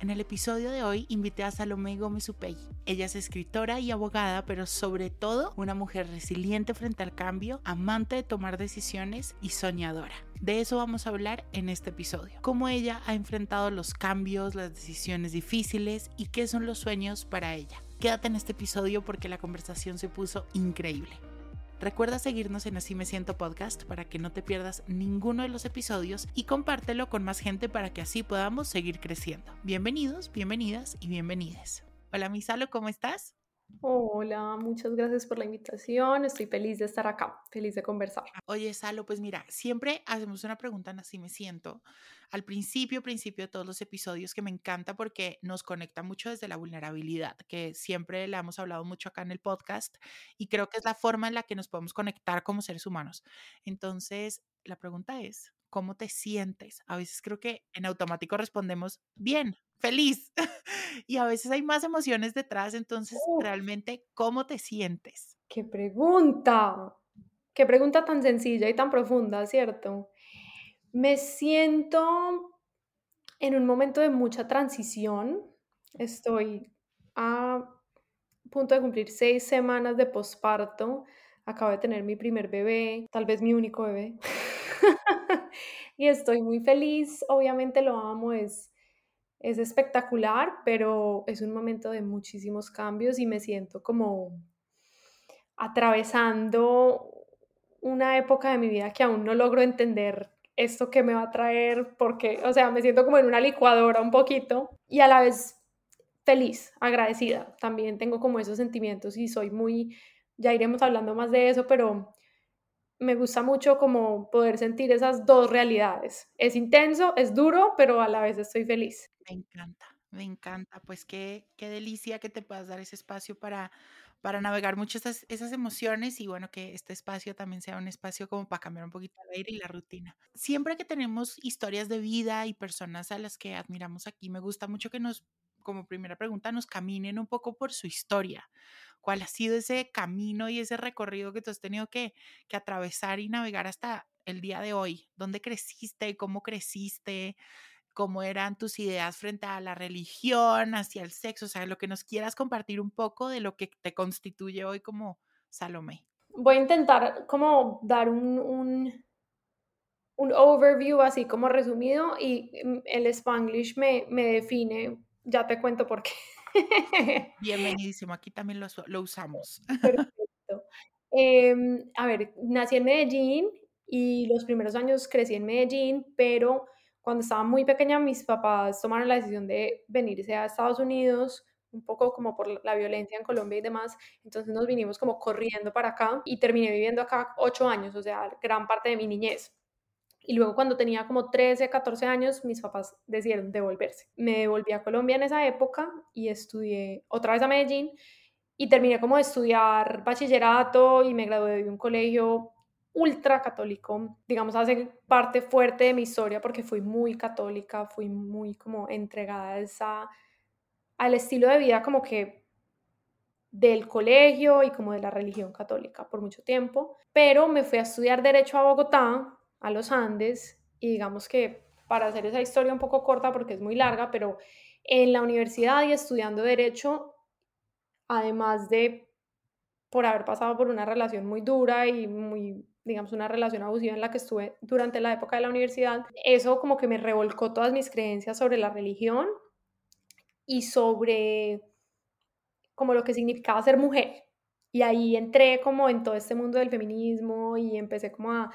En el episodio de hoy invité a Salomé Gómez Upey. Ella es escritora y abogada, pero sobre todo una mujer resiliente frente al cambio, amante de tomar decisiones y soñadora. De eso vamos a hablar en este episodio. Cómo ella ha enfrentado los cambios, las decisiones difíciles y qué son los sueños para ella. Quédate en este episodio porque la conversación se puso increíble. Recuerda seguirnos en Así Me Siento Podcast para que no te pierdas ninguno de los episodios y compártelo con más gente para que así podamos seguir creciendo. Bienvenidos, bienvenidas y bienvenides. Hola Misalo, ¿cómo estás? Hola, muchas gracias por la invitación. Estoy feliz de estar acá, feliz de conversar. Oye, Salo, pues mira, siempre hacemos una pregunta Así Me Siento al principio, principio de todos los episodios que me encanta porque nos conecta mucho desde la vulnerabilidad, que siempre le hemos hablado mucho acá en el podcast y creo que es la forma en la que nos podemos conectar como seres humanos. Entonces, la pregunta es, ¿cómo te sientes? A veces creo que en automático respondemos, bien, feliz. y a veces hay más emociones detrás, entonces, realmente, ¿cómo te sientes? ¡Qué pregunta! Qué pregunta tan sencilla y tan profunda, ¿cierto? Me siento en un momento de mucha transición. Estoy a punto de cumplir seis semanas de posparto. Acabo de tener mi primer bebé, tal vez mi único bebé. y estoy muy feliz. Obviamente lo amo, es, es espectacular, pero es un momento de muchísimos cambios y me siento como atravesando una época de mi vida que aún no logro entender esto que me va a traer, porque, o sea, me siento como en una licuadora un poquito y a la vez feliz, agradecida. También tengo como esos sentimientos y soy muy, ya iremos hablando más de eso, pero me gusta mucho como poder sentir esas dos realidades. Es intenso, es duro, pero a la vez estoy feliz. Me encanta, me encanta. Pues qué, qué delicia que te puedas dar ese espacio para para navegar mucho esas, esas emociones y bueno, que este espacio también sea un espacio como para cambiar un poquito el aire y la rutina. Siempre que tenemos historias de vida y personas a las que admiramos aquí, me gusta mucho que nos, como primera pregunta, nos caminen un poco por su historia. ¿Cuál ha sido ese camino y ese recorrido que tú has tenido que, que atravesar y navegar hasta el día de hoy? ¿Dónde creciste? ¿Cómo creciste? cómo eran tus ideas frente a la religión, hacia el sexo, o sea, lo que nos quieras compartir un poco de lo que te constituye hoy como Salomé. Voy a intentar como dar un, un, un overview así como resumido y mm, el spanglish me, me define, ya te cuento por qué. Bienvenidísimo, aquí también lo, lo usamos. Perfecto. Em, a ver, nací en Medellín y los primeros años crecí en Medellín, pero cuando estaba muy pequeña, mis papás tomaron la decisión de venirse a Estados Unidos, un poco como por la violencia en Colombia y demás. Entonces nos vinimos como corriendo para acá y terminé viviendo acá ocho años, o sea, gran parte de mi niñez. Y luego cuando tenía como 13, 14 años, mis papás decidieron devolverse. Me devolví a Colombia en esa época y estudié otra vez a Medellín y terminé como de estudiar bachillerato y me gradué de un colegio ultra católico, digamos, hace parte fuerte de mi historia porque fui muy católica, fui muy como entregada esa, al estilo de vida como que del colegio y como de la religión católica por mucho tiempo, pero me fui a estudiar derecho a Bogotá, a los Andes, y digamos que para hacer esa historia un poco corta porque es muy larga, pero en la universidad y estudiando derecho, además de por haber pasado por una relación muy dura y muy digamos, una relación abusiva en la que estuve durante la época de la universidad, eso como que me revolcó todas mis creencias sobre la religión y sobre como lo que significaba ser mujer. Y ahí entré como en todo este mundo del feminismo y empecé como a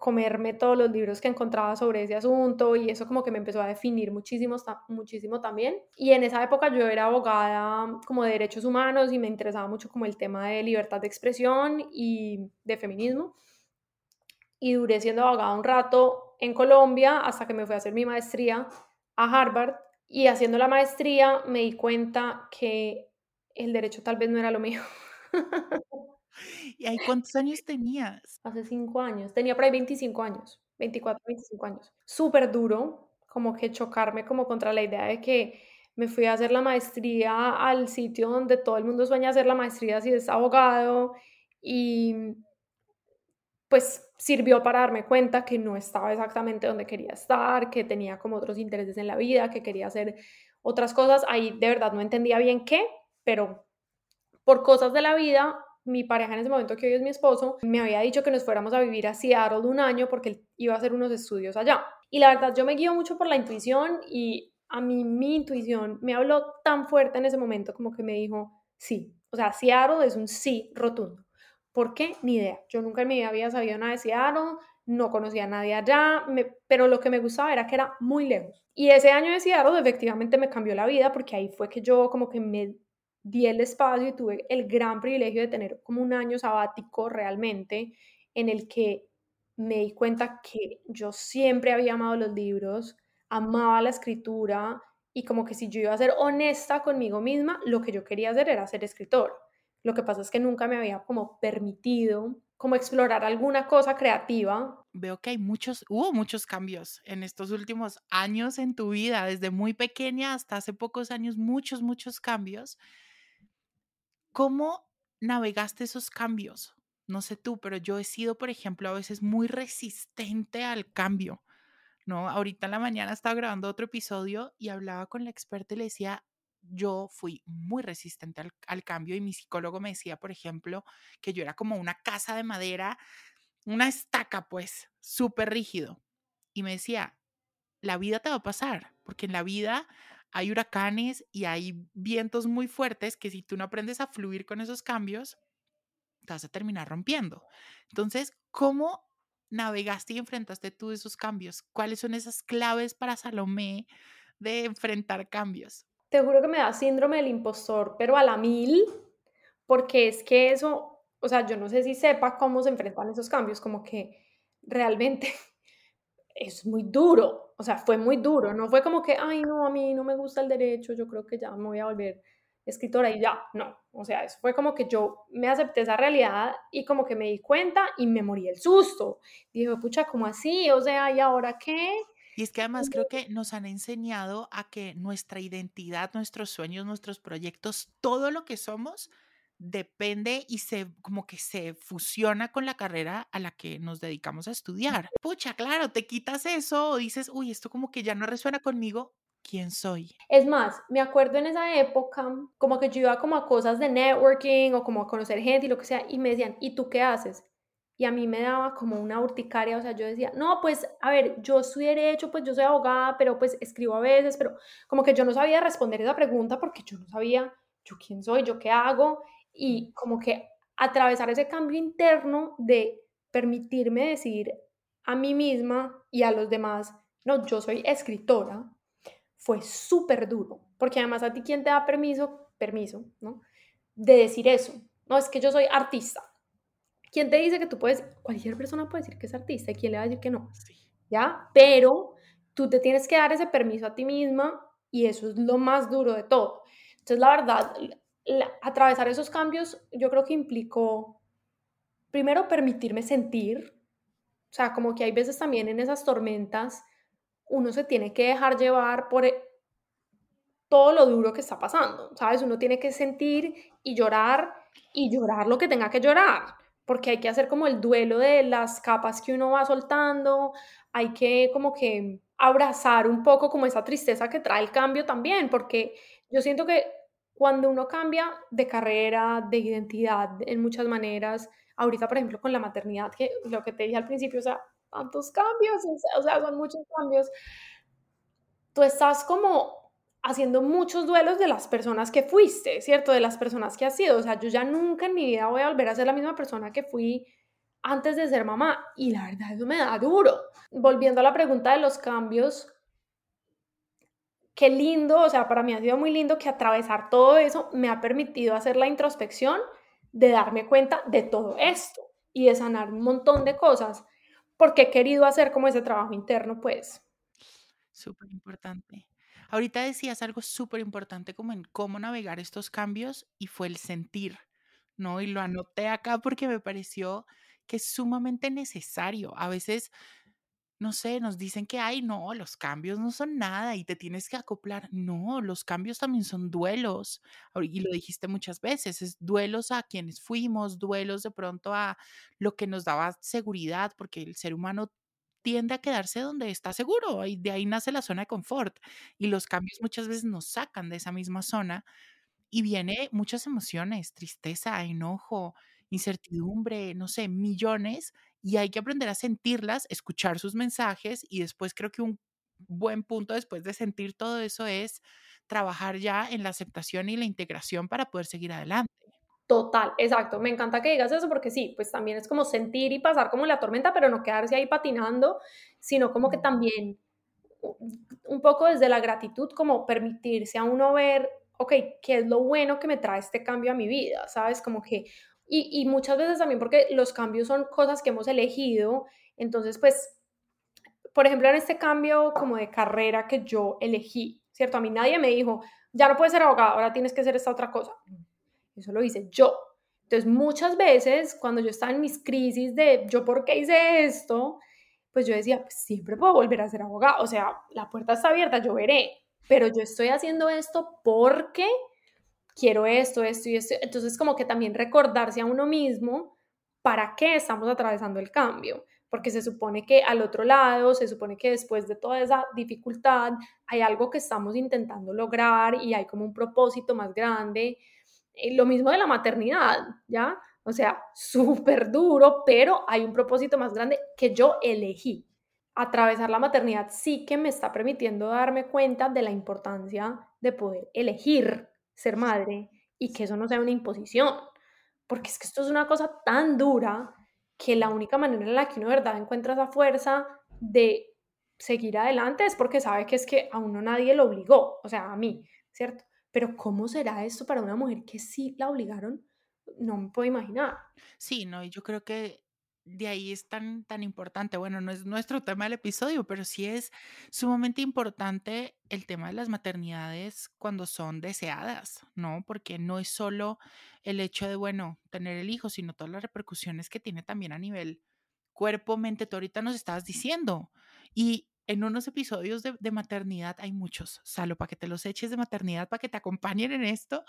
comerme todos los libros que encontraba sobre ese asunto y eso como que me empezó a definir muchísimo, muchísimo también. Y en esa época yo era abogada como de derechos humanos y me interesaba mucho como el tema de libertad de expresión y de feminismo y duré siendo abogada un rato en Colombia hasta que me fui a hacer mi maestría a Harvard y haciendo la maestría me di cuenta que el derecho tal vez no era lo mío. ¿Y ahí cuántos años tenías? Hace cinco años, tenía por ahí 25 años, 24, 25 años. Súper duro, como que chocarme como contra la idea de que me fui a hacer la maestría al sitio donde todo el mundo sueña hacer la maestría si es abogado y pues sirvió para darme cuenta que no estaba exactamente donde quería estar, que tenía como otros intereses en la vida, que quería hacer otras cosas. Ahí de verdad no entendía bien qué, pero por cosas de la vida, mi pareja en ese momento, que hoy es mi esposo, me había dicho que nos fuéramos a vivir a Seattle un año porque él iba a hacer unos estudios allá. Y la verdad, yo me guío mucho por la intuición y a mí mi intuición me habló tan fuerte en ese momento como que me dijo, sí, o sea, Seattle es un sí rotundo. ¿Por qué? Ni idea. Yo nunca en mi vida había sabido nada de Seattle, no conocía a nadie allá, pero lo que me gustaba era que era muy lejos. Y ese año de Seattle efectivamente me cambió la vida porque ahí fue que yo como que me di el espacio y tuve el gran privilegio de tener como un año sabático realmente en el que me di cuenta que yo siempre había amado los libros, amaba la escritura y como que si yo iba a ser honesta conmigo misma, lo que yo quería hacer era ser escritor. Lo que pasa es que nunca me había como permitido como explorar alguna cosa creativa. Veo que hay muchos, hubo muchos cambios en estos últimos años en tu vida, desde muy pequeña hasta hace pocos años, muchos, muchos cambios. ¿Cómo navegaste esos cambios? No sé tú, pero yo he sido, por ejemplo, a veces muy resistente al cambio. ¿no? Ahorita en la mañana estaba grabando otro episodio y hablaba con la experta y le decía, yo fui muy resistente al, cambio y mi psicólogo me decía, por ejemplo, que yo era como una casa de madera, una estaca, pues, súper rígido. Y me decía, la vida te va a pasar, porque en la vida hay huracanes y hay vientos muy fuertes que si tú no aprendes a fluir con esos cambios, te vas a terminar rompiendo. Entonces, ¿cómo navegaste y enfrentaste tú esos cambios? ¿Cuáles son esas claves para Salomé de enfrentar cambios? te juro que me da síndrome del impostor, pero a la mil, porque es que eso, o sea, yo no sé si sepa cómo se enfrentan esos cambios, como que realmente es muy duro, o sea, fue muy duro, no fue como que, ay, no, a mí no me gusta el derecho, yo creo que ya me voy a volver escritora y ya, no, o sea, eso fue como que yo me acepté esa realidad y como que me di cuenta y me morí el susto. Dije, pucha, ¿cómo así? O sea, ¿y ahora qué? Y es que además creo que nos han enseñado a que nuestra identidad, nuestros sueños, nuestros proyectos, todo lo que somos depende y se como que se fusiona con la carrera a la que nos dedicamos a estudiar. Pucha, claro, te quitas eso o dices, uy, esto como que ya no resuena conmigo. ¿Quién soy? Es más, me acuerdo en esa época, como que yo iba como a cosas de networking o como a conocer gente y lo que sea, y me decían, ¿y tú qué haces? y a mí me daba como una urticaria, o sea, yo decía, no, pues, a ver, yo soy derecho, pues yo soy abogada, pero pues escribo a veces, pero como que yo no sabía responder esa pregunta porque yo no sabía yo quién soy, yo qué hago, y como que atravesar ese cambio interno de permitirme decir a mí misma y a los demás, no, yo soy escritora, fue súper duro, porque además a ti quién te da permiso, permiso, ¿no? De decir eso, no, es que yo soy artista, ¿Quién te dice que tú puedes, cualquier persona puede decir que es artista y quién le va a decir que no? ¿Ya? Pero tú te tienes que dar ese permiso a ti misma y eso es lo más duro de todo. Entonces, la verdad, atravesar esos cambios yo creo que implicó, primero, permitirme sentir, o sea, como que hay veces también en esas tormentas uno se tiene que dejar llevar por e, todo lo duro que está pasando, ¿sabes? Uno tiene que sentir y llorar y llorar lo que tenga que llorar porque hay que hacer como el duelo de las capas que uno va soltando, hay que como que abrazar un poco como esa tristeza que trae el cambio también, porque yo siento que cuando uno cambia de carrera, de identidad, en muchas maneras, ahorita por ejemplo con la maternidad, que lo que te dije al principio, o sea, tantos cambios, o sea, son muchos cambios, tú estás como haciendo muchos duelos de las personas que fuiste, ¿cierto? De las personas que has sido. O sea, yo ya nunca en mi vida voy a volver a ser la misma persona que fui antes de ser mamá. Y la verdad, eso me da duro. Volviendo a la pregunta de los cambios, qué lindo, o sea, para mí ha sido muy lindo que atravesar todo eso me ha permitido hacer la introspección de darme cuenta de todo esto y de sanar un montón de cosas. porque he querido hacer como ese trabajo interno, pues. Súper importante. Ahorita decías algo súper importante como en cómo navegar estos cambios y fue el sentir, ¿no? Y lo anoté acá porque me pareció que es sumamente necesario. A veces no sé, nos dicen que, ay, no, los cambios no son nada y te tienes que acoplar. No, los cambios también son duelos. Y lo dijiste muchas veces, es duelos a quienes fuimos, duelos de pronto a lo que nos daba seguridad, porque el ser humano tiende a quedarse donde está seguro y de ahí nace la zona de confort. Y los cambios muchas veces nos sacan de esa misma zona y viene muchas emociones, tristeza, enojo, incertidumbre, no sé, millones, y hay que aprender a sentirlas, escuchar sus mensajes y después creo que un buen punto después de sentir todo eso es trabajar ya en la aceptación y la integración para poder seguir adelante. Total, exacto. Me encanta que digas eso porque sí, pues también es como sentir y pasar como la tormenta, pero no quedarse ahí patinando, sino como que también un poco desde la gratitud, como permitirse a uno ver, ok, ¿qué es lo bueno que me trae este cambio a mi vida? ¿Sabes? Como que, y, muchas veces también porque los cambios son cosas que hemos elegido, entonces pues, por ejemplo, en este cambio como de carrera que yo elegí, ¿cierto? A mí nadie me dijo, ya no puedes ser abogado, ahora tienes que hacer esta otra cosa. Eso lo hice yo. Entonces, muchas veces cuando yo estaba en mis crisis de yo por qué hice esto, pues yo decía, pues siempre puedo volver a ser abogado, o sea, la puerta está abierta, yo veré, pero yo estoy haciendo esto porque quiero esto, esto y esto. Entonces, como que también recordarse a uno mismo para qué estamos atravesando el cambio, porque se supone que al otro lado, se supone que después de toda esa dificultad hay algo que estamos intentando lograr y hay como un propósito más grande. Eh, lo mismo de la maternidad, ¿ya? O sea, súper duro, pero hay un propósito más grande que yo elegí. Atravesar la maternidad sí que me está permitiendo darme cuenta de la importancia de poder elegir ser madre y que eso no sea una imposición. Porque es que esto es una cosa tan dura que la única manera en la que uno de verdad encuentra esa fuerza de seguir adelante es porque sabe que es que a uno nadie lo obligó, o sea, a mí, ¿cierto? Pero ¿cómo será esto para una mujer que sí la obligaron? No me puedo imaginar. Sí, no, y yo creo que de ahí es tan, tan importante. Bueno, no es nuestro tema del episodio, pero sí es sumamente importante el tema de las maternidades cuando son deseadas, ¿no? Porque no es solo el hecho de, bueno, tener el hijo, sino todas las repercusiones que tiene también a nivel cuerpo, mente. Tú ahorita nos estabas diciendo. Y en unos episodios de, maternidad, hay muchos, Salo, para que te los eches de maternidad, para que te acompañen en esto,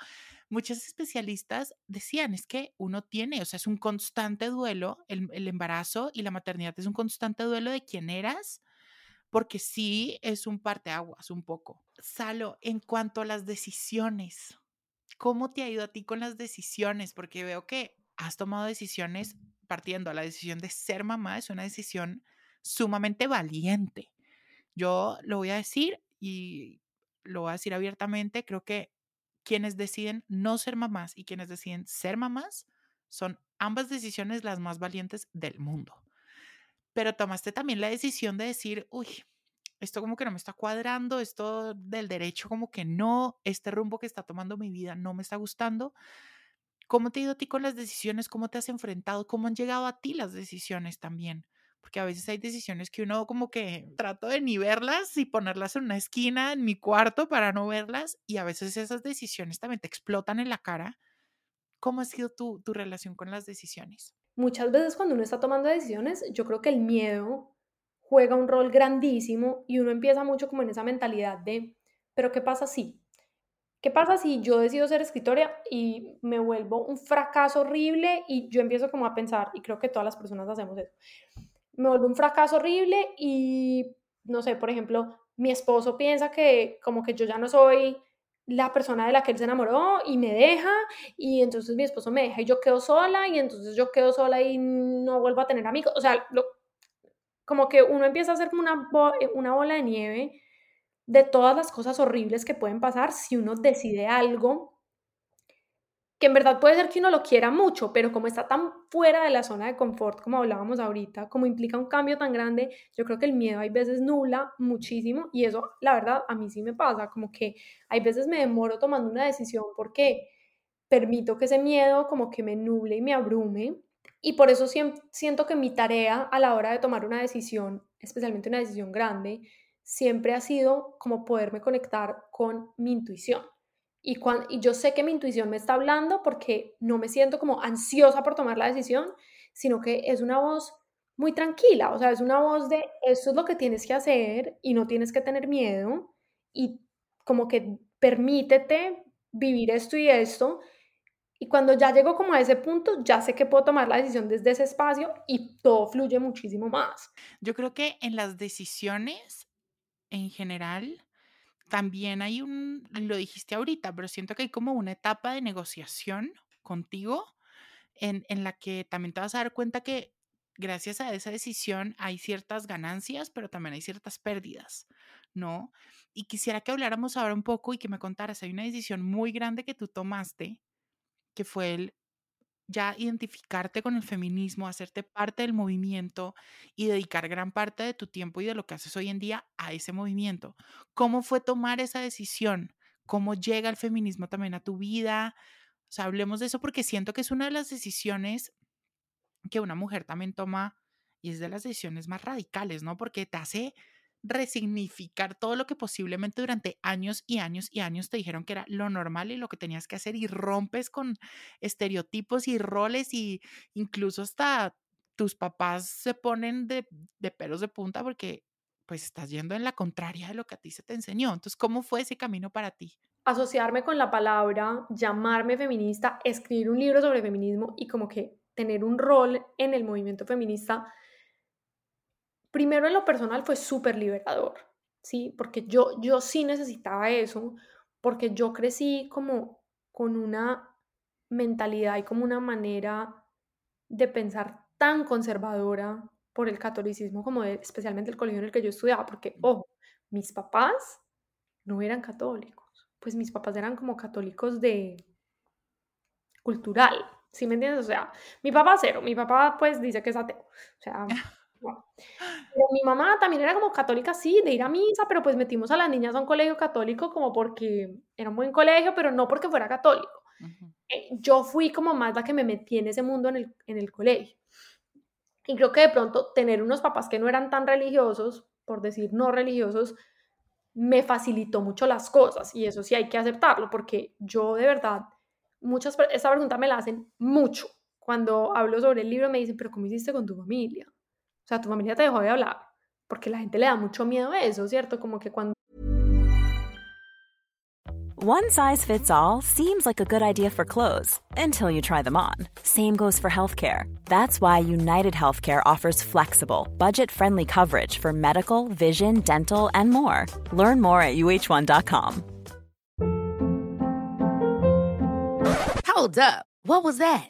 muchos especialistas decían, es que uno tiene, o sea, es un constante duelo, el, el embarazo y la maternidad es un constante duelo de quién eras, porque sí es un parteaguas un poco. Salo, en cuanto a las decisiones, ¿cómo te ha ido a ti con las decisiones? Porque veo que has tomado decisiones partiendo la decisión de ser mamá, es una decisión sumamente valiente. Yo lo voy a decir y lo voy a decir abiertamente, creo que quienes deciden no ser mamás y quienes deciden ser mamás son ambas decisiones las más valientes del mundo. Pero tomaste también la decisión de decir, uy, esto como que no me está cuadrando, esto del derecho como que no, este rumbo que está tomando mi vida no me está gustando. ¿Cómo te ha ido a ti con las decisiones? ¿Cómo te has enfrentado? ¿Cómo han llegado a ti las decisiones también? Porque a veces hay decisiones que uno como que trato de ni verlas y ponerlas en una esquina en mi cuarto para no verlas y a veces esas decisiones también te explotan en la cara. ¿Cómo ha sido tu, tu relación con las decisiones? Muchas veces cuando uno está tomando decisiones, yo creo que el miedo juega un rol grandísimo y uno empieza mucho como en esa mentalidad de, pero ¿qué pasa si? ¿Qué pasa si yo decido ser escritora y me vuelvo un fracaso horrible y yo empiezo como a pensar, y creo que todas las personas hacemos eso, me vuelve un fracaso horrible y, no sé, por ejemplo, mi esposo piensa que como que yo ya no soy la persona de la que él se enamoró y me deja y entonces mi esposo me deja y yo quedo sola y entonces yo quedo sola y no vuelvo a tener amigos. O sea, como que uno empieza a hacer como una, una bola de nieve de todas las cosas horribles que pueden pasar si uno decide algo que en verdad puede ser que uno lo quiera mucho, pero como está tan fuera de la zona de confort, como hablábamos ahorita, como implica un cambio tan grande, yo creo que el miedo hay veces nula muchísimo y eso, la verdad, a mí sí me pasa, como que hay veces me demoro tomando una decisión porque permito que ese miedo como que me nuble y me abrume Y por eso siento que mi tarea a la hora de tomar una decisión, especialmente una decisión grande, siempre ha sido como poderme conectar con mi intuición. Y, cuando, y yo sé que mi intuición me está hablando porque no me siento como ansiosa por tomar la decisión, sino que es una voz muy tranquila, o sea, es una voz de esto es lo que tienes que hacer y no tienes que tener miedo y como que permítete vivir esto y esto y cuando ya llego como a ese punto, ya sé que puedo tomar la decisión desde ese espacio y todo fluye muchísimo más. Yo creo que en las decisiones en general también hay un, lo dijiste ahorita, pero siento que hay como una etapa de negociación contigo en, en la que también te vas a dar cuenta que gracias a esa decisión hay ciertas ganancias, pero también hay ciertas pérdidas, ¿no? Y quisiera que habláramos ahora un poco y que me contaras, hay una decisión muy grande que tú tomaste que fue el ya identificarte con el feminismo, hacerte parte del movimiento y dedicar gran parte de tu tiempo y de lo que haces hoy en día a ese movimiento. ¿Cómo fue tomar esa decisión? ¿Cómo llega el feminismo también a tu vida? O sea, hablemos de eso porque siento que es una de las decisiones que una mujer también toma y es de las decisiones más radicales, ¿no? Porque te hace resignificar todo lo que posiblemente durante años y años y años te dijeron que era lo normal y lo que tenías que hacer y rompes con estereotipos y roles y incluso hasta tus papás se ponen de, de pelos de punta porque pues estás yendo en la contraria de lo que a ti se te enseñó. Entonces, ¿cómo fue ese camino para ti? Asociarme con la palabra, llamarme feminista, escribir un libro sobre feminismo y como que tener un rol en el movimiento feminista primero en lo personal fue súper liberador, ¿sí? Porque yo, yo sí necesitaba eso, porque yo crecí como con una mentalidad y como una manera de pensar tan conservadora por el catolicismo como especialmente el colegio en el que yo estudiaba, porque, ojo, mis papás no eran católicos, pues mis papás eran como católicos de cultural, ¿sí me entiendes? O sea, mi papá cero, mi papá pues dice que es ateo, o sea, Pero mi mamá también era como católica, sí, de ir a misa, pero pues metimos a las niñas a un colegio católico como porque era un buen colegio, pero no porque fuera católico. Eh, yo fui como más la que me metí en ese mundo en el, en el colegio. Y creo que de pronto tener unos papás que no eran tan religiosos, por decir no religiosos, me facilitó mucho las cosas y eso sí hay que aceptarlo porque yo de verdad, muchas, esta pregunta me la hacen mucho. Cuando hablo sobre el libro me dicen, pero ¿cómo hiciste con tu familia? O sea, tu familia te dejó de hablar, porque la gente le da mucho miedo a eso, ¿cierto? Como que cuando... One size fits all seems like a good idea for clothes until you try them on. Same goes for healthcare. That's why United Healthcare offers flexible, budget-friendly coverage for medical, vision, dental, and more. Learn more at uh1.com. Hold up. What was that?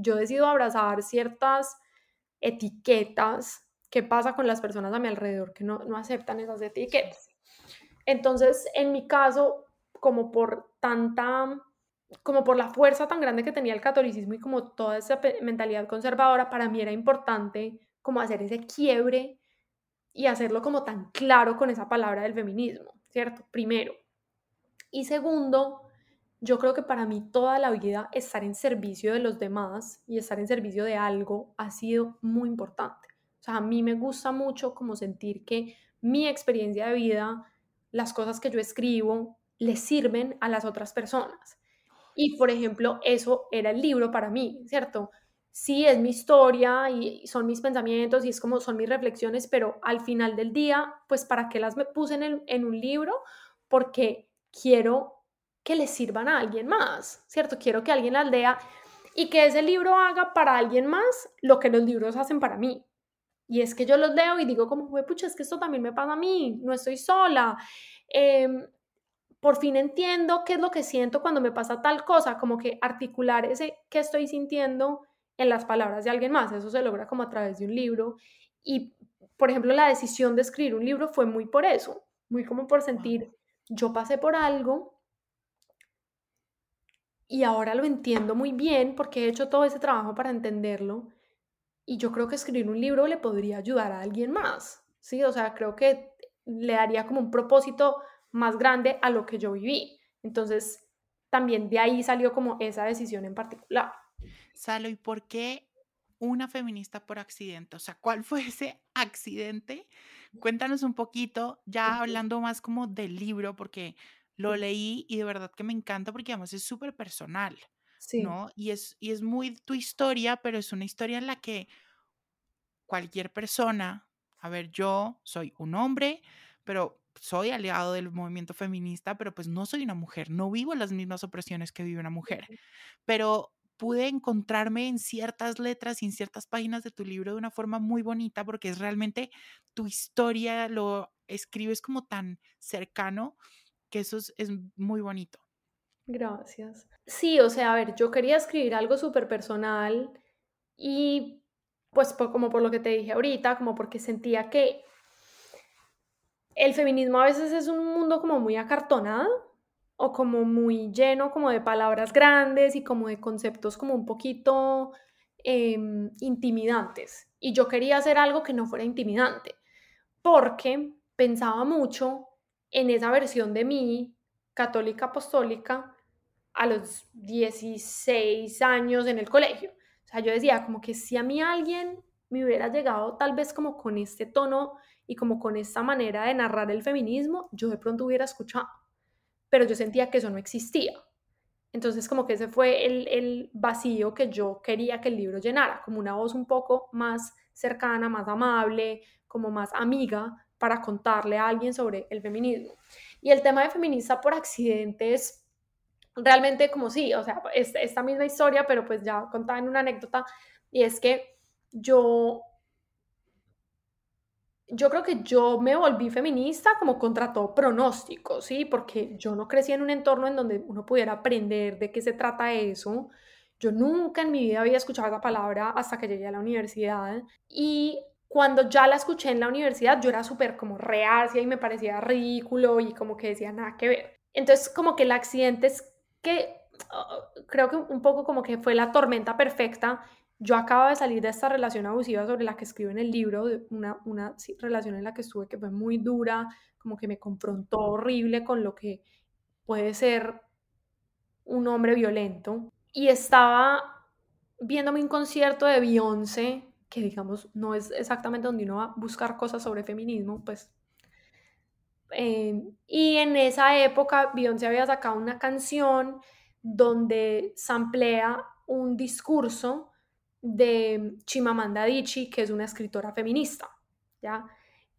yo decido abrazar ciertas etiquetas, ¿qué pasa con las personas a mi alrededor que no, no aceptan esas etiquetas? Entonces, en mi caso, como por tanta, como por la fuerza tan grande que tenía el catolicismo y como toda esa mentalidad conservadora, para mí era importante como hacer ese quiebre y hacerlo como tan claro con esa palabra del feminismo, ¿cierto? Primero. Y segundo, yo creo que para mí toda la vida estar en servicio de los demás y estar en servicio de algo ha sido muy importante. O sea, a mí me gusta mucho como sentir que mi experiencia de vida, las cosas que yo escribo, le sirven a las otras personas. Y, por ejemplo, eso era el libro para mí, ¿cierto? Sí, es mi historia y son mis pensamientos y es como son mis reflexiones, pero al final del día, pues, ¿para qué las me puse en, en un libro? Porque quiero que le sirvan a alguien más, ¿cierto? Quiero que alguien las lea y que ese libro haga para alguien más lo que los libros hacen para mí. Y es que yo los leo y digo como, pucha, es que esto también me pasa a mí, no estoy sola. Em, por fin entiendo qué es lo que siento cuando me pasa tal cosa, como que articular ese qué estoy sintiendo en las palabras de alguien más. Eso se logra como a través de un libro. Y, por ejemplo, la decisión de escribir un libro fue muy por eso, muy como por sentir, yo pasé por algo y ahora lo entiendo muy bien porque he hecho todo ese trabajo para entenderlo. Y yo creo que escribir un libro le podría ayudar a alguien más. Sí, o sea, creo que le daría como un propósito más grande a lo que yo viví. Entonces, también de ahí salió como esa decisión en particular. Salo, ¿y por qué una feminista por accidente? O sea, ¿cuál fue ese accidente? Cuéntanos un poquito, ya hablando más como del libro, porque lo leí y de verdad que me encanta porque además es súper personal, Sí, ¿no? Y es, y es muy tu historia, pero es una historia en la que cualquier persona, a ver, yo soy un hombre, pero soy aliado del movimiento feminista, pero pues no soy una mujer, no vivo las mismas opresiones que vive una mujer, pero pude encontrarme en ciertas letras y en ciertas páginas de tu libro de una forma muy bonita porque es realmente tu historia, lo escribes como tan cercano que eso es, muy bonito. gracias. Sí, o sea, a ver, yo quería escribir algo súper personal y pues por- como por lo que te dije ahorita, como porque sentía que el feminismo a veces es un mundo como muy acartonado o como muy lleno como de palabras grandes y como de conceptos como un poquito em, intimidantes. Y yo quería hacer algo que no fuera intimidante, porque pensaba mucho en esa versión de mí, católica apostólica, a los 16 años en el colegio. O sea, yo decía como que si a mí alguien me hubiera llegado tal vez como con este tono y como con esta manera de narrar el feminismo, yo de pronto hubiera escuchado, pero yo sentía que eso no existía. Entonces como que ese fue el, el vacío que yo quería que el libro llenara, como una voz un poco más cercana, más amable, como más amiga para contarle a alguien sobre el feminismo. Y el tema de feminista por accidente es realmente como sí, o sea, es, esta misma historia, pero pues ya contaba en una anécdota, y es que yo yo creo que yo me volví feminista como contra todo pronóstico, ¿sí? Porque yo no crecí en un entorno en donde uno pudiera aprender de qué se trata eso. Yo nunca en mi vida había escuchado esa palabra hasta que llegué a la universidad. Y cuando ya la escuché en la universidad, yo era súper como reacia y me parecía ridículo y como que decía nada que ver. Entonces, como que el accidente es que uh, creo que un poco como que fue la tormenta perfecta yo acabo de salir de esta relación abusiva sobre la que escribo en el libro, una, una relación en la que estuve que fue muy dura, como que me confrontó horrible con lo que puede ser un hombre violento. Y estaba viéndome un concierto de Beyoncé, que digamos no es exactamente donde uno va a buscar cosas sobre feminismo, pues. Eh, y en esa época Beyoncé había sacado una canción donde samplea un discurso de Chimamanda Adichie, que es una escritora feminista, ¿ya?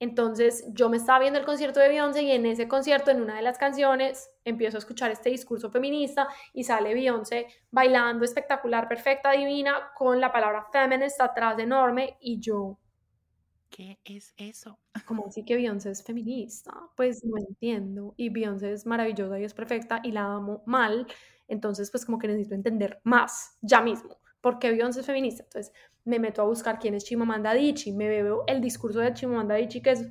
Entonces yo me estaba viendo el concierto de Beyoncé y en ese concierto, en una de las canciones, empiezo a escuchar este discurso feminista y sale Beyoncé bailando espectacular, perfecta, divina, con la palabra feminist atrás enorme y yo... ¿Qué es eso? ¿Cómo así que Beyoncé es feminista? Pues no entiendo. Y Beyoncé es maravillosa y es perfecta y la amo mal. Entonces, pues como que necesito entender más ya mismo porque Beyoncé es feminista. Entonces me meto a buscar quién es Chimamanda Adichie, me veo el discurso de Chimamanda Adichie, que es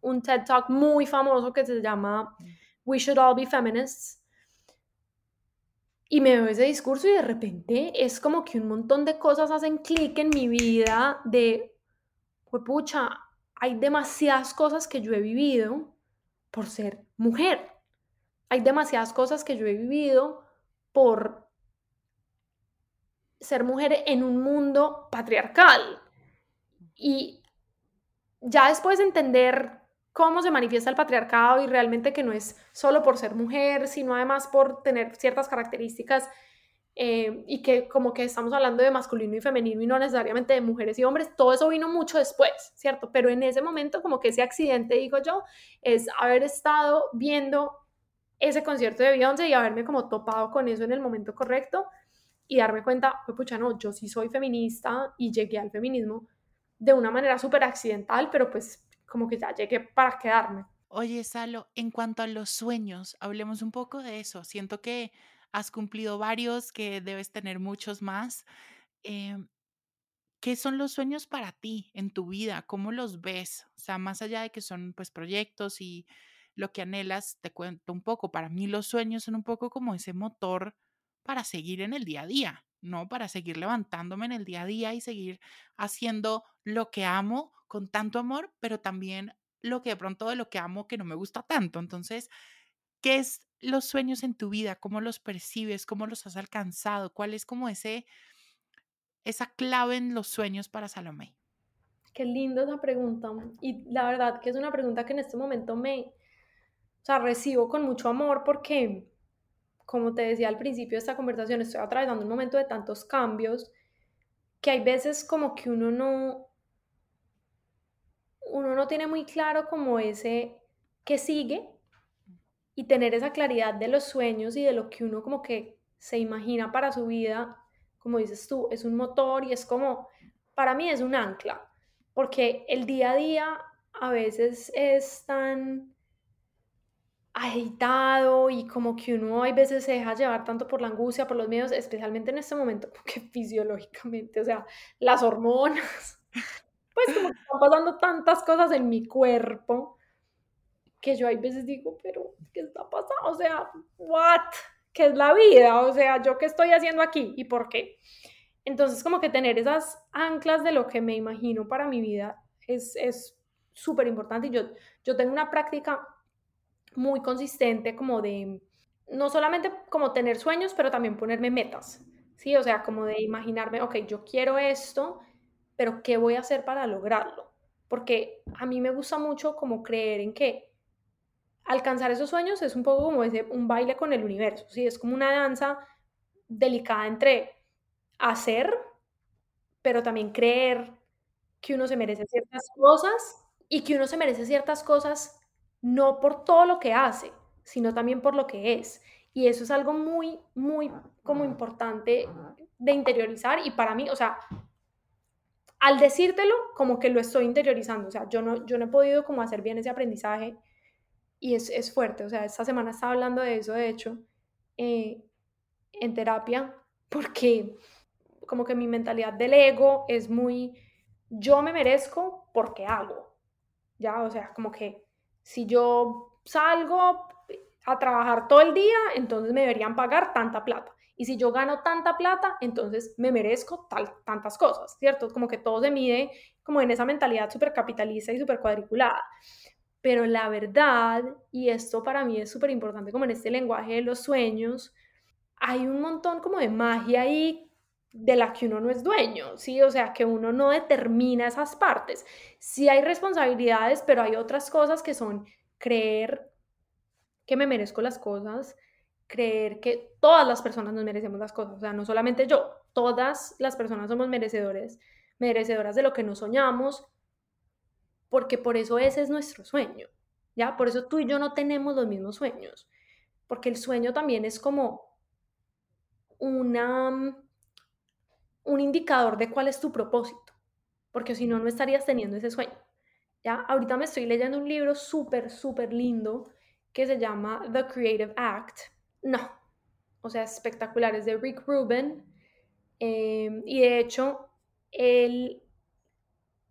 un TED Talk muy famoso que se llama We Should All Be Feminists. Y me veo ese discurso y de repente es como que un montón de cosas hacen clic en mi vida de, pues pucha, hay demasiadas cosas que yo he vivido por ser mujer. Hay demasiadas cosas que yo he vivido por ser mujer en un mundo patriarcal. Y ya después de entender cómo se manifiesta el patriarcado y realmente que no es solo por ser mujer, sino además por tener ciertas características eh, y que como que estamos hablando de masculino y femenino y no necesariamente de mujeres y hombres, todo eso vino mucho después, ¿cierto? Pero en ese momento como que ese accidente, digo yo, es haber estado viendo ese concierto de Beyoncé y haberme como topado con eso en el momento correcto y darme cuenta, pues pucha, no, yo sí soy feminista y llegué al feminismo de una manera súper accidental, pero pues como que ya llegué para quedarme. Oye, Salo, en cuanto a los sueños, hablemos un poco de eso. Siento que has cumplido varios, que debes tener muchos más. em, ¿qué son los sueños para ti en tu vida? ¿Cómo los ves? O sea, más allá de que son pues proyectos y lo que anhelas, te cuento un poco. Para mí los sueños son un poco como ese motor para seguir en el día a día, ¿no? Para seguir levantándome en el día a día y seguir haciendo lo que amo con tanto amor, pero también lo que de pronto de lo que amo que no me gusta tanto. Entonces, ¿qué es los sueños en tu vida? ¿Cómo los percibes? ¿Cómo los has alcanzado? ¿Cuál es como ese esa clave en los sueños para Salomé? Qué linda esa pregunta. Y la verdad que es una pregunta que en este momento me, recibo con mucho amor porque, como te decía al principio de esta conversación, estoy atravesando un momento de tantos cambios que hay veces como que uno no, uno no tiene muy claro como ese que sigue y tener esa claridad de los sueños y de lo que uno como que se imagina para su vida como dices tú, es un motor y es como, para mí es un ancla, porque el día a día a veces es tan agitado y como que uno a veces se deja llevar tanto por la angustia, por los miedos, especialmente en este momento, porque fisiológicamente, o sea, las hormonas, pues como que están pasando tantas cosas en mi cuerpo que yo a veces digo, pero ¿qué está pasando? O sea, what? qué es la vida, o sea, yo qué estoy haciendo aquí y por qué. Entonces, como que tener esas anclas de lo que me imagino para mi vida es súper importante. Y yo, yo tengo una práctica muy consistente como de, no solamente como tener sueños, pero también ponerme metas, ¿sí? O sea, como de imaginarme, ok, yo quiero esto, pero ¿qué voy a hacer para lograrlo? Porque a mí me gusta mucho como creer en que alcanzar esos sueños es un poco como ese, un baile con el universo, ¿sí? Es como una danza delicada entre hacer, pero también creer que uno se merece ciertas cosas y que uno se merece ciertas cosas no por todo lo que hace, sino también por lo que es. Y eso es algo muy, muy como importante de interiorizar y para mí, o sea, al decírtelo, como que lo estoy interiorizando, o sea, yo no, yo no he podido como hacer bien ese aprendizaje y es, es, fuerte. O sea, esta semana estaba hablando de eso, de hecho, eh, en terapia, porque como que mi mentalidad del ego es muy, yo me merezco porque hago, ¿ya? O sea, como que si yo salgo a trabajar todo el día, entonces me deberían pagar tanta plata. Y si yo gano tanta plata, entonces me merezco tal, tantas cosas, ¿cierto? Como que todo se mide como en esa mentalidad súper capitalista y súper cuadriculada. Pero la verdad, y esto para mí es súper importante como en este lenguaje de los sueños, hay un montón como de magia ahí de la que uno no es dueño, ¿sí? O sea, que uno no determina esas partes. Sí hay responsabilidades, pero hay otras cosas que son creer que me merezco las cosas, creer que todas las personas nos merecemos las cosas, o sea, no solamente yo, todas las personas somos merecedores, merecedoras de lo que nos soñamos, porque por eso ese es nuestro sueño, ¿ya? Por eso tú y yo no tenemos los mismos sueños, porque el sueño también es como una, un indicador de cuál es tu propósito, porque si no, no estarías teniendo ese sueño, ¿ya? Ahorita me estoy leyendo un libro súper, súper lindo que se llama The Creative Act. No, o sea, espectacular, es de Rick Rubin, eh, y de hecho, él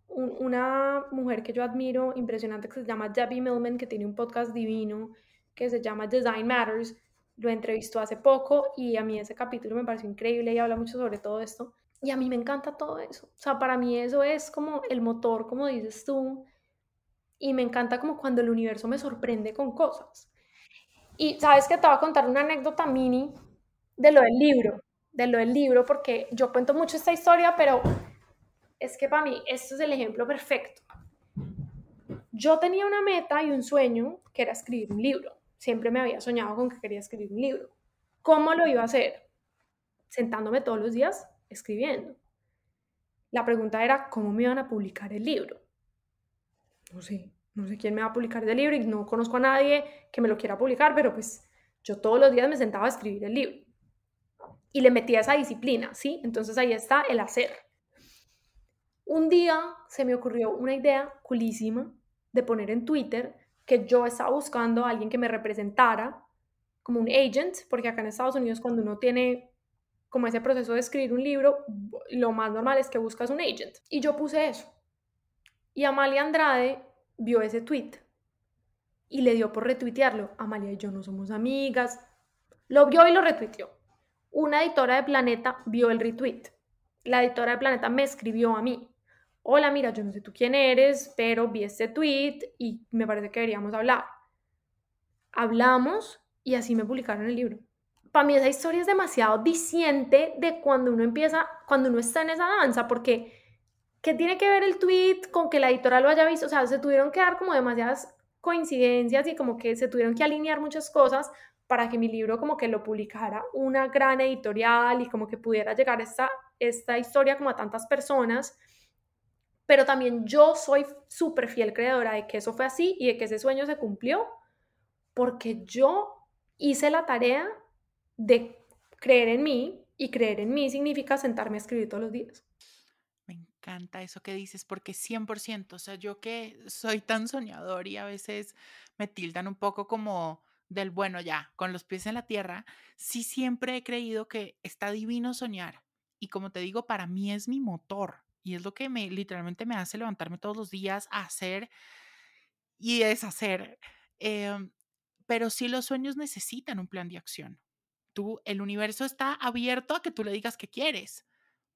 una mujer que yo admiro impresionante que se llama Debbie Millman, que tiene un podcast divino que se llama Design Matters. Lo entrevistó hace poco y a mí ese capítulo me pareció increíble y habla mucho sobre todo esto. Y a mí me encanta todo eso. O sea, para mí eso es como el motor, como dices tú. Y me encanta como cuando el universo me sorprende con cosas. Y sabes que te voy a contar una anécdota mini de lo del libro, de lo del libro, porque yo cuento mucho esta historia, pero es que para mí esto es el ejemplo perfecto. Yo tenía una meta y un sueño que era escribir un libro. Siempre me había soñado con que quería escribir un libro. ¿Cómo lo iba a hacer? Sentándome todos los días escribiendo. La pregunta era, ¿cómo me iban a publicar el libro? No sé, no sé quién me va a publicar el libro y no conozco a nadie que me lo quiera publicar, pero pues yo todos los días me sentaba a escribir el libro. Y le metía esa disciplina, ¿sí? Entonces ahí está el hacer. Un día se me ocurrió una idea culísima de poner en Twitter que yo estaba buscando a alguien que me representara como un agent, porque acá en Estados Unidos cuando uno tiene como ese proceso de escribir un libro, lo más normal es que buscas un agent. Y yo puse eso. Y Amalia Andrade vio ese tweet y le dio por retuitearlo. Amalia y yo no somos amigas. Lo vio y lo retuiteó. Una editora de Planeta vio el retweet. La editora de Planeta me escribió a mí. Hola, mira, yo no sé tú quién eres, pero vi este tweet y me parece que deberíamos hablar. Hablamos y así me publicaron el libro. Para mí esa historia es demasiado diciente de cuando uno empieza, cuando uno está en esa danza, porque ¿qué tiene que ver el tweet con que la editora lo haya visto? O sea, se tuvieron que dar como demasiadas coincidencias y como que se tuvieron que alinear muchas cosas para que mi libro como que lo publicara una gran editorial y como que pudiera llegar esta, esta historia como a tantas personas. Pero también yo soy súper fiel creadora de que eso fue así y de que ese sueño se cumplió porque yo hice la tarea de creer en mí y creer en mí significa sentarme a escribir todos los días encanta eso que dices, porque 100%, o sea, yo que soy tan soñador y a veces me tildan un poco como del bueno ya, con los pies en la tierra, sí siempre he creído que está divino soñar. Y como te digo, para mí es mi motor y es lo que me literalmente me hace levantarme todos los días a hacer y deshacer. Em, pero sí los sueños necesitan un plan de acción. El universo está abierto a que tú le digas que quieres,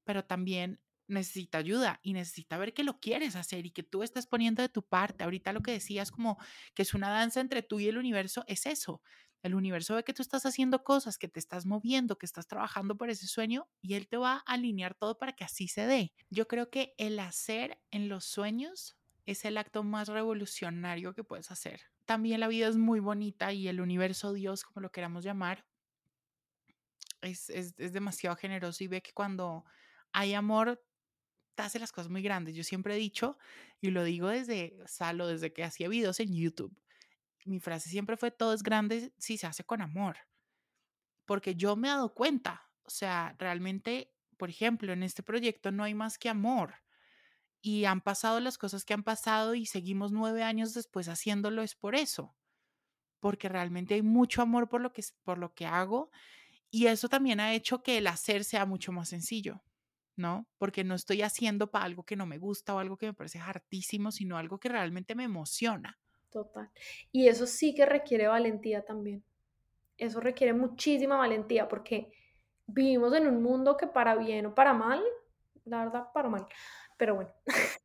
pero también necesita ayuda y necesita ver que lo quieres hacer y que tú estás poniendo de tu parte. Ahorita lo que decías como que es una danza entre tú y el universo, es eso. El universo ve que tú estás haciendo cosas, que te estás moviendo, que estás trabajando por ese sueño y él te va a alinear todo para que así se dé. Yo creo que el hacer en los sueños es el acto más revolucionario que puedes hacer. También la vida es muy bonita y el universo, Dios, como lo queramos llamar, es, es, es demasiado generoso y ve que cuando hay amor, te hace las cosas muy grandes. Yo siempre he dicho, y lo digo desde Salo, desde que hacía videos en YouTube, mi frase siempre fue, todo es grande si se hace con amor. Porque yo me he dado cuenta, o sea, realmente, por ejemplo, en este proyecto no hay más que amor. Y han pasado las cosas que han pasado y seguimos nueve años después haciéndolo es por eso. Porque realmente hay mucho amor por lo que, por lo que hago. Y eso también ha hecho que el hacer sea mucho más sencillo. ¿no? Porque no estoy haciendo para algo que no me gusta o algo que me parece hartísimo, sino algo que realmente me emociona. Total. Y eso sí que requiere valentía también. Eso requiere muchísima valentía porque vivimos en un mundo que para bien o para mal, la verdad, para mal, pero bueno,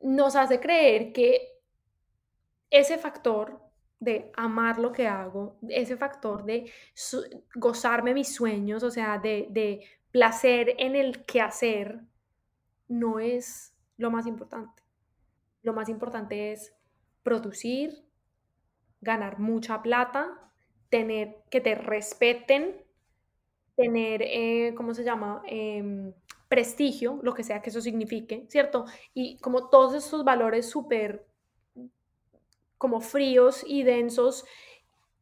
nos hace creer que ese factor de amar lo que hago, ese factor de gozarme mis sueños, o sea, de, de placer en el quehacer no es lo más importante. Lo más importante es producir, ganar mucha plata, tener que te respeten, tener, eh, ¿cómo se llama? Em, prestigio, lo que sea que eso signifique, ¿cierto? Y como todos esos valores súper como fríos y densos,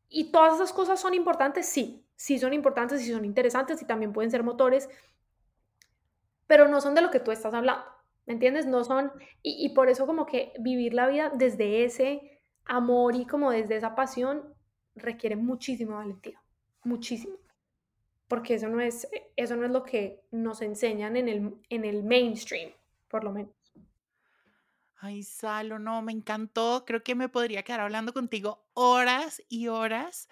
y todas esas cosas son importantes, sí, sí son importantes, sí son interesantes y también pueden ser motores, pero no son de lo que tú estás hablando, ¿me entiendes? No son, y, por eso como que vivir la vida desde ese amor y como desde esa pasión requiere muchísima valentía, muchísimo, porque eso no es, eso no es lo que nos enseñan en el, en el mainstream, por lo menos. Ay, Salo, no, me encantó. Creo que me podría quedar hablando contigo horas y horas.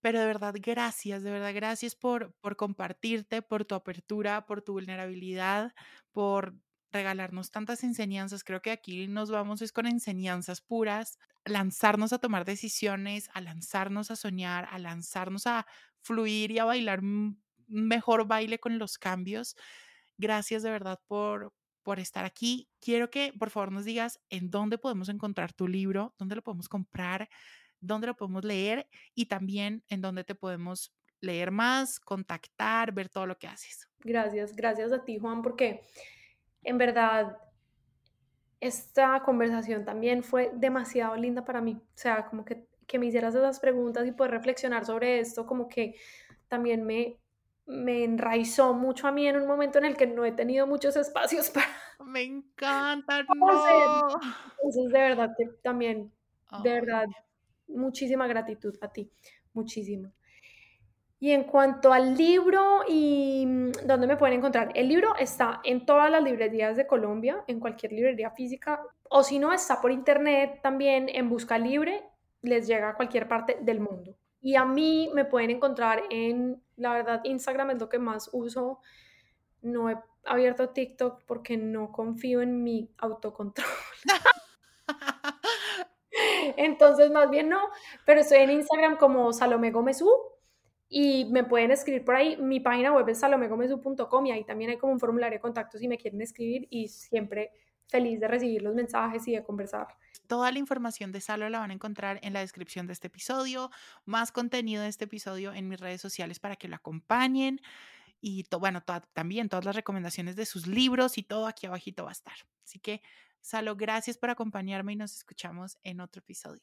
Pero de verdad, gracias, de verdad, gracias por, por compartirte, por tu apertura, por tu vulnerabilidad, por regalarnos tantas enseñanzas. Creo que aquí nos vamos es con enseñanzas puras, lanzarnos a tomar decisiones, a lanzarnos a soñar, a lanzarnos a fluir y a bailar mejor baile con los cambios. Gracias de verdad por, por estar aquí. Quiero que por favor nos digas en dónde podemos encontrar tu libro, dónde lo podemos comprar, dónde lo podemos leer y también en dónde te podemos leer más, contactar, ver todo lo que haces. Gracias, gracias a ti, Juan, porque en verdad esta conversación también fue demasiado linda para mí. O sea, como que, que me hicieras esas preguntas y poder reflexionar sobre esto, como que también me, me enraizó mucho a mí en un momento en el que no he tenido muchos espacios para... Me encanta, no. Entonces, de verdad que también, de verdad, muchísima gratitud a ti, muchísima. Y en cuanto al libro y mm, dónde me pueden encontrar, el libro está en todas las librerías de Colombia, en cualquier librería física, o si no, está por internet también en Busca Libre, les llega a cualquier parte del mundo. Y a mí me pueden encontrar en, la verdad, Instagram es lo que más uso. No he abierto TikTok porque no confío en mi autocontrol. Entonces, más bien no, pero estoy en Instagram como Salomé Gómez U y me pueden escribir por ahí. Mi página web es salomegomesu.com y ahí también hay como un formulario de contacto si me quieren escribir y siempre feliz de recibir los mensajes y de conversar. Toda la información de Salo la van a encontrar en la descripción de este episodio, más contenido de este episodio en mis redes sociales para que lo acompañen y bueno, también todas las recomendaciones de sus libros y todo aquí abajito va a estar. Así que, Salo, gracias por acompañarme y nos escuchamos en otro episodio.